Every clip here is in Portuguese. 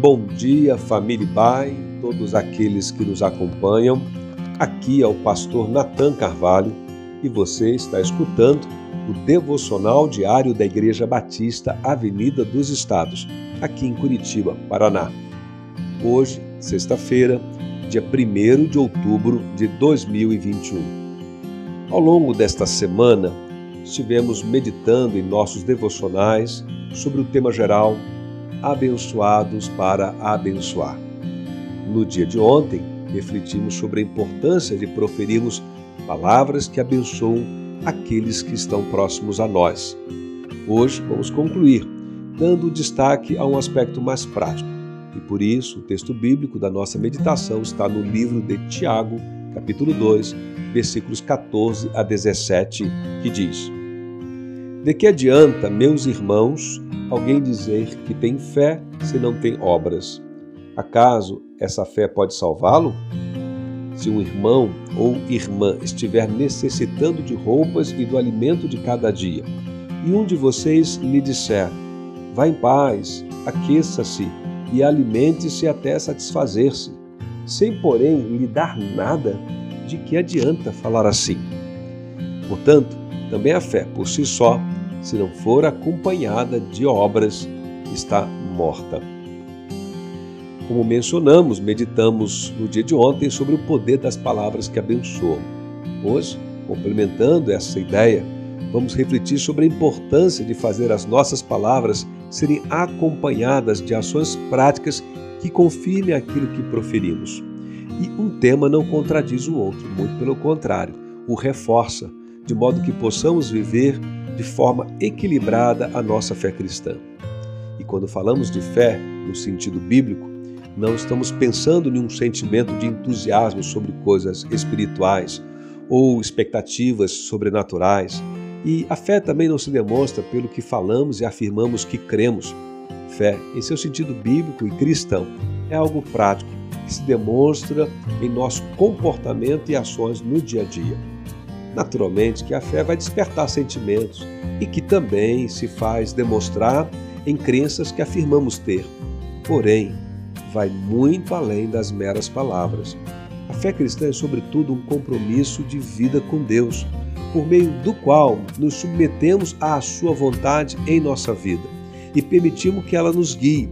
Bom dia, família Pai, todos aqueles que nos acompanham. Aqui é o pastor Nathan Carvalho e você está escutando o devocional diário da Igreja Batista Avenida dos Estados, aqui em Curitiba, Paraná. Hoje, sexta-feira, dia 1 de outubro de 2021. Ao longo desta semana, estivemos meditando em nossos devocionais sobre o tema geral Abençoados para abençoar. No dia de ontem, refletimos sobre a importância de proferirmos palavras que abençoam aqueles que estão próximos a nós. Hoje vamos concluir, dando destaque a um aspecto mais prático. E por isso, o texto bíblico da nossa meditação está no livro de Tiago, capítulo 2, versículos 14 a 17, que diz: De que adianta, meus irmãos, alguém dizer que tem fé se não tem obras? Acaso essa fé pode salvá-lo? Se um irmão ou irmã estiver necessitando de roupas e do alimento de cada dia, e um de vocês lhe disser: Vá em paz, aqueça-se e alimente-se até satisfazer-se, sem, porém, lhe dar nada, de que adianta falar assim? Portanto, também a fé por si só, se não for acompanhada de obras, está morta. Como mencionamos, meditamos no dia de ontem sobre o poder das palavras que abençoam. Hoje, complementando essa ideia, vamos refletir sobre a importância de fazer as nossas palavras serem acompanhadas de ações práticas que confirmem aquilo que proferimos. E um tema não contradiz o outro, muito pelo contrário, o reforça, de modo que possamos viver de forma equilibrada a nossa fé cristã. E quando falamos de fé no sentido bíblico, não estamos pensando em um sentimento de entusiasmo sobre coisas espirituais ou expectativas sobrenaturais. E a fé também não se demonstra pelo que falamos e afirmamos que cremos. Fé, em seu sentido bíblico e cristão, é algo prático que se demonstra em nosso comportamento e ações no dia a dia. Naturalmente que a fé vai despertar sentimentos e que também se faz demonstrar em crenças que afirmamos ter. Porém, vai muito além das meras palavras. A fé cristã é, sobretudo, um compromisso de vida com Deus, por meio do qual nos submetemos à Sua vontade em nossa vida e permitimos que ela nos guie.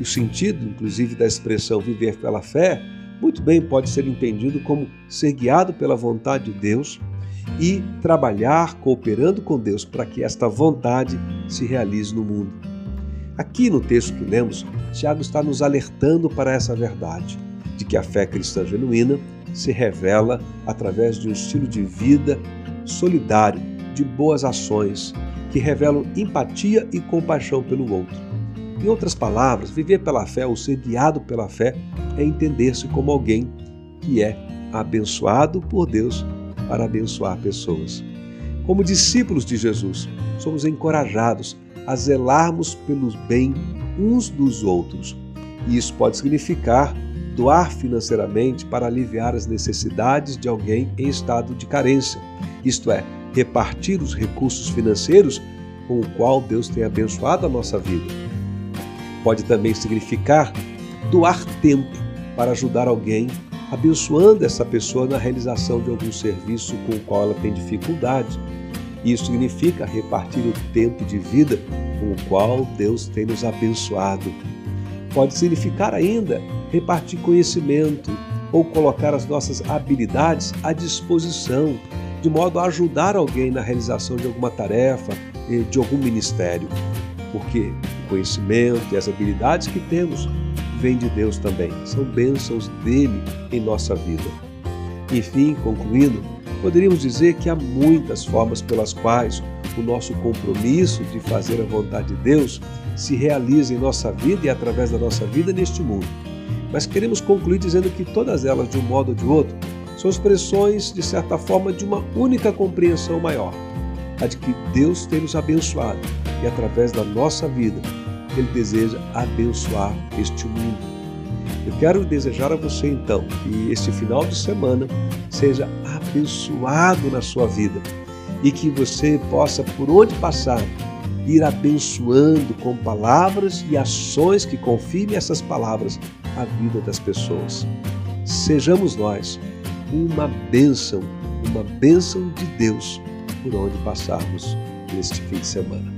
O sentido, inclusive, da expressão viver pela fé, muito bem pode ser entendido como ser guiado pela vontade de Deus e trabalhar cooperando com Deus para que esta vontade se realize no mundo. Aqui no texto que lemos, Tiago está nos alertando para essa verdade, de que a fé cristã genuína se revela através de um estilo de vida solidário, de boas ações, que revelam empatia e compaixão pelo outro. Em outras palavras, viver pela fé ou ser guiado pela fé é entender-se como alguém que é abençoado por Deus para abençoar pessoas. Como discípulos de Jesus, somos encorajados a zelarmos pelos bem uns dos outros. E isso pode significar doar financeiramente para aliviar as necessidades de alguém em estado de carência, isto é, repartir os recursos financeiros com o qual Deus tem abençoado a nossa vida. Pode também significar doar tempo para ajudar alguém, abençoando essa pessoa na realização de algum serviço com o qual ela tem dificuldade isso significa repartir o tempo de vida com o qual Deus tem nos abençoado. Pode significar ainda repartir conhecimento ou colocar as nossas habilidades à disposição, de modo a ajudar alguém na realização de alguma tarefa, de algum ministério. Porque o conhecimento e as habilidades que temos vêm de Deus também, são bênçãos dele em nossa vida. Enfim, concluindo, Poderíamos dizer que há muitas formas pelas quais o nosso compromisso de fazer a vontade de Deus se realiza em nossa vida e através da nossa vida neste mundo. Mas queremos concluir dizendo que todas elas, de um modo ou de outro, são expressões, de certa forma, de uma única compreensão maior, a de que Deus tem nos abençoado e através da nossa vida Ele deseja abençoar este mundo. Eu quero desejar a você então que este final de semana seja abençoado na sua vida e que você possa, por onde passar, ir abençoando com palavras e ações que confirmem essas palavras a vida das pessoas. Sejamos nós uma bênção, uma bênção de Deus por onde passarmos neste fim de semana.